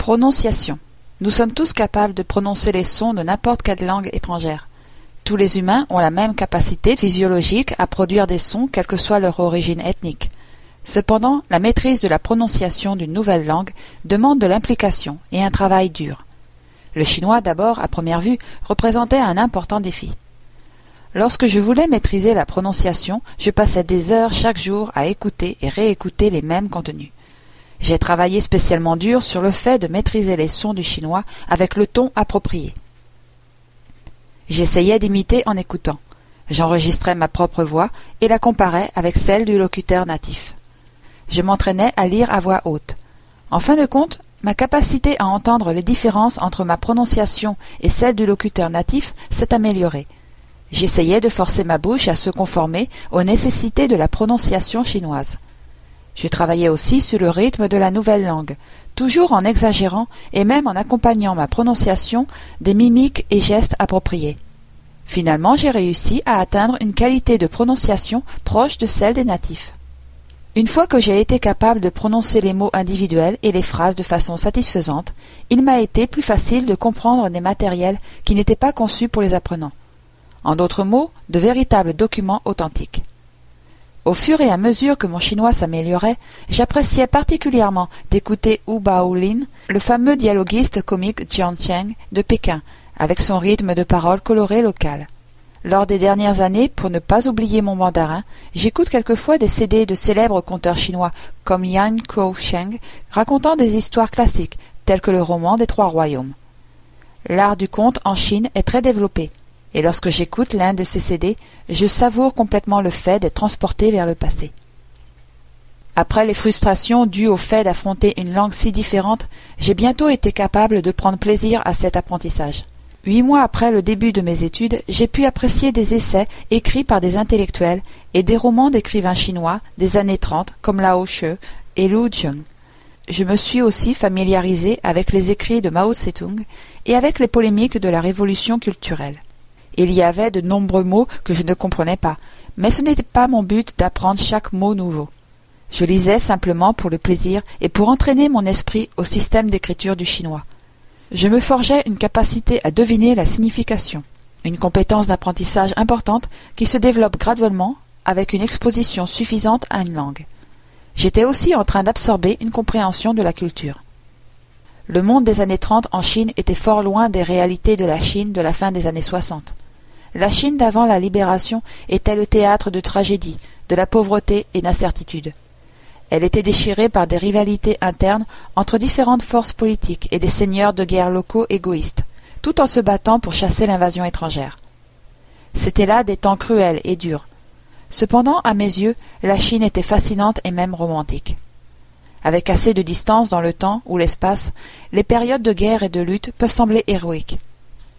Prononciation. Nous sommes tous capables de prononcer les sons de n'importe quelle langue étrangère. Tous les humains ont la même capacité physiologique à produire des sons, quelle que soit leur origine ethnique. Cependant, la maîtrise de la prononciation d'une nouvelle langue demande de l'implication et un travail dur. Le chinois, d'abord, à première vue, représentait un important défi. Lorsque je voulais maîtriser la prononciation, je passais des heures chaque jour à écouter et réécouter les mêmes contenus. J'ai travaillé spécialement dur sur le fait de maîtriser les sons du chinois avec le ton approprié. J'essayais d'imiter en écoutant. J'enregistrais ma propre voix et la comparais avec celle du locuteur natif. Je m'entraînais à lire à voix haute. En fin de compte, ma capacité à entendre les différences entre ma prononciation et celle du locuteur natif s'est améliorée. J'essayais de forcer ma bouche à se conformer aux nécessités de la prononciation chinoise. Je travaillais aussi sur le rythme de la nouvelle langue, toujours en exagérant et même en accompagnant ma prononciation des mimiques et gestes appropriés. Finalement, j'ai réussi à atteindre une qualité de prononciation proche de celle des natifs. Une fois que j'ai été capable de prononcer les mots individuels et les phrases de façon satisfaisante, il m'a été plus facile de comprendre des matériels qui n'étaient pas conçus pour les apprenants. En d'autres mots, de véritables documents authentiques. Au fur et à mesure que mon chinois s'améliorait, j'appréciais particulièrement d'écouter Wu Baolin, le fameux dialoguiste comique Jiang Cheng de Pékin, avec son rythme de parole coloré local. Lors des dernières années, pour ne pas oublier mon mandarin, j'écoute quelquefois des CD de célèbres conteurs chinois comme Yan Kuo-sheng racontant des histoires classiques telles que le roman des Trois Royaumes. L'art du conte en Chine est très développé et lorsque j'écoute l'un de ces CD, je savoure complètement le fait d'être transporté vers le passé. Après les frustrations dues au fait d'affronter une langue si différente, j'ai bientôt été capable de prendre plaisir à cet apprentissage. Huit mois après le début de mes études, j'ai pu apprécier des essais écrits par des intellectuels et des romans d'écrivains chinois des années trente comme Lao She et Lu Jun. Je me suis aussi familiarisé avec les écrits de Mao Tse-tung et avec les polémiques de la révolution culturelle. Il y avait de nombreux mots que je ne comprenais pas, mais ce n'était pas mon but d'apprendre chaque mot nouveau. Je lisais simplement pour le plaisir et pour entraîner mon esprit au système d'écriture du chinois. Je me forgeais une capacité à deviner la signification, une compétence d'apprentissage importante qui se développe graduellement avec une exposition suffisante à une langue. J'étais aussi en train d'absorber une compréhension de la culture. Le monde des années trente en Chine était fort loin des réalités de la Chine de la fin des années soixante. La Chine d'avant la libération était le théâtre de tragédies, de la pauvreté et d'incertitude. Elle était déchirée par des rivalités internes entre différentes forces politiques et des seigneurs de guerre locaux égoïstes, tout en se battant pour chasser l'invasion étrangère. C'étaient là des temps cruels et durs. Cependant, à mes yeux, la Chine était fascinante et même romantique. Avec assez de distance dans le temps ou l'espace, les périodes de guerre et de lutte peuvent sembler héroïques.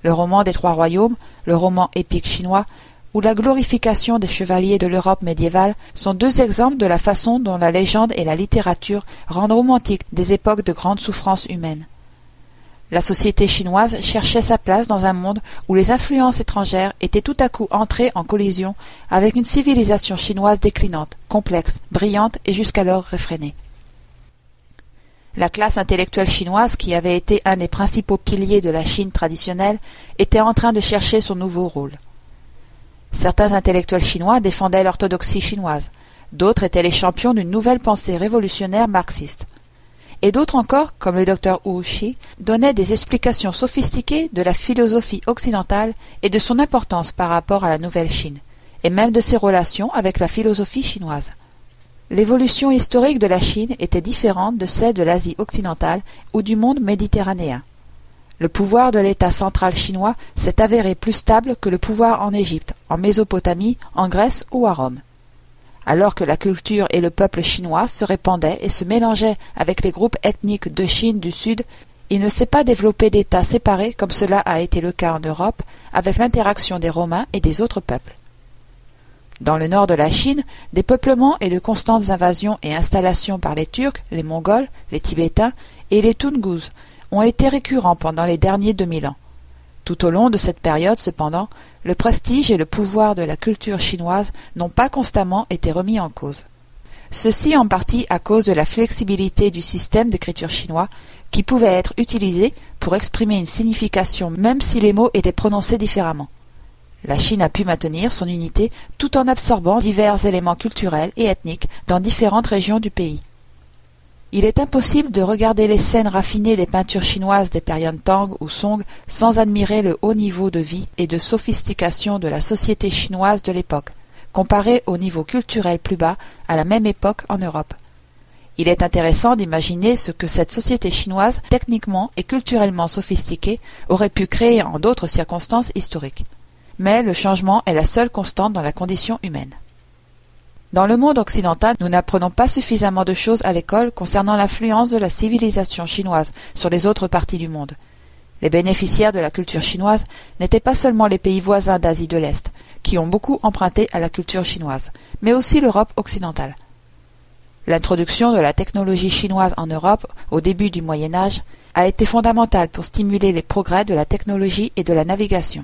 Le roman des Trois Royaumes, le roman épique chinois, ou la glorification des chevaliers de l'Europe médiévale sont deux exemples de la façon dont la légende et la littérature rendent romantiques des époques de grandes souffrances humaines. La société chinoise cherchait sa place dans un monde où les influences étrangères étaient tout à coup entrées en collision avec une civilisation chinoise déclinante, complexe, brillante et jusqu'alors réfrénée. La classe intellectuelle chinoise, qui avait été un des principaux piliers de la Chine traditionnelle, était en train de chercher son nouveau rôle. Certains intellectuels chinois défendaient l'orthodoxie chinoise, d'autres étaient les champions d'une nouvelle pensée révolutionnaire marxiste. Et d'autres encore, comme le docteur Wu Shi, donnaient des explications sophistiquées de la philosophie occidentale et de son importance par rapport à la nouvelle Chine, et même de ses relations avec la philosophie chinoise. L'évolution historique de la Chine était différente de celle de l'Asie occidentale ou du monde méditerranéen. Le pouvoir de l'État central chinois s'est avéré plus stable que le pouvoir en Égypte, en Mésopotamie, en Grèce ou à Rome. Alors que la culture et le peuple chinois se répandaient et se mélangeaient avec les groupes ethniques de Chine du Sud, il ne s'est pas développé d'États séparés comme cela a été le cas en Europe avec l'interaction des Romains et des autres peuples. Dans le nord de la Chine, des peuplements et de constantes invasions et installations par les Turcs, les Mongols, les Tibétains et les Tungus ont été récurrents pendant les derniers deux mille ans. Tout au long de cette période, cependant, le prestige et le pouvoir de la culture chinoise n'ont pas constamment été remis en cause. Ceci en partie à cause de la flexibilité du système d'écriture chinois, qui pouvaient être utilisés pour exprimer une signification même si les mots étaient prononcés différemment. La Chine a pu maintenir son unité tout en absorbant divers éléments culturels et ethniques dans différentes régions du pays. Il est impossible de regarder les scènes raffinées des peintures chinoises des périodes Tang ou Song sans admirer le haut niveau de vie et de sophistication de la société chinoise de l'époque, comparé au niveau culturel plus bas à la même époque en Europe. Il est intéressant d'imaginer ce que cette société chinoise, techniquement et culturellement sophistiquée, aurait pu créer en d'autres circonstances historiques. Mais le changement est la seule constante dans la condition humaine. Dans le monde occidental, nous n'apprenons pas suffisamment de choses à l'école concernant l'influence de la civilisation chinoise sur les autres parties du monde. Les bénéficiaires de la culture chinoise n'étaient pas seulement les pays voisins d'Asie de l'Est, qui ont beaucoup emprunté à la culture chinoise, mais aussi l'Europe occidentale. L'introduction de la technologie chinoise en Europe au début du Moyen Âge a été fondamentale pour stimuler les progrès de la technologie et de la navigation.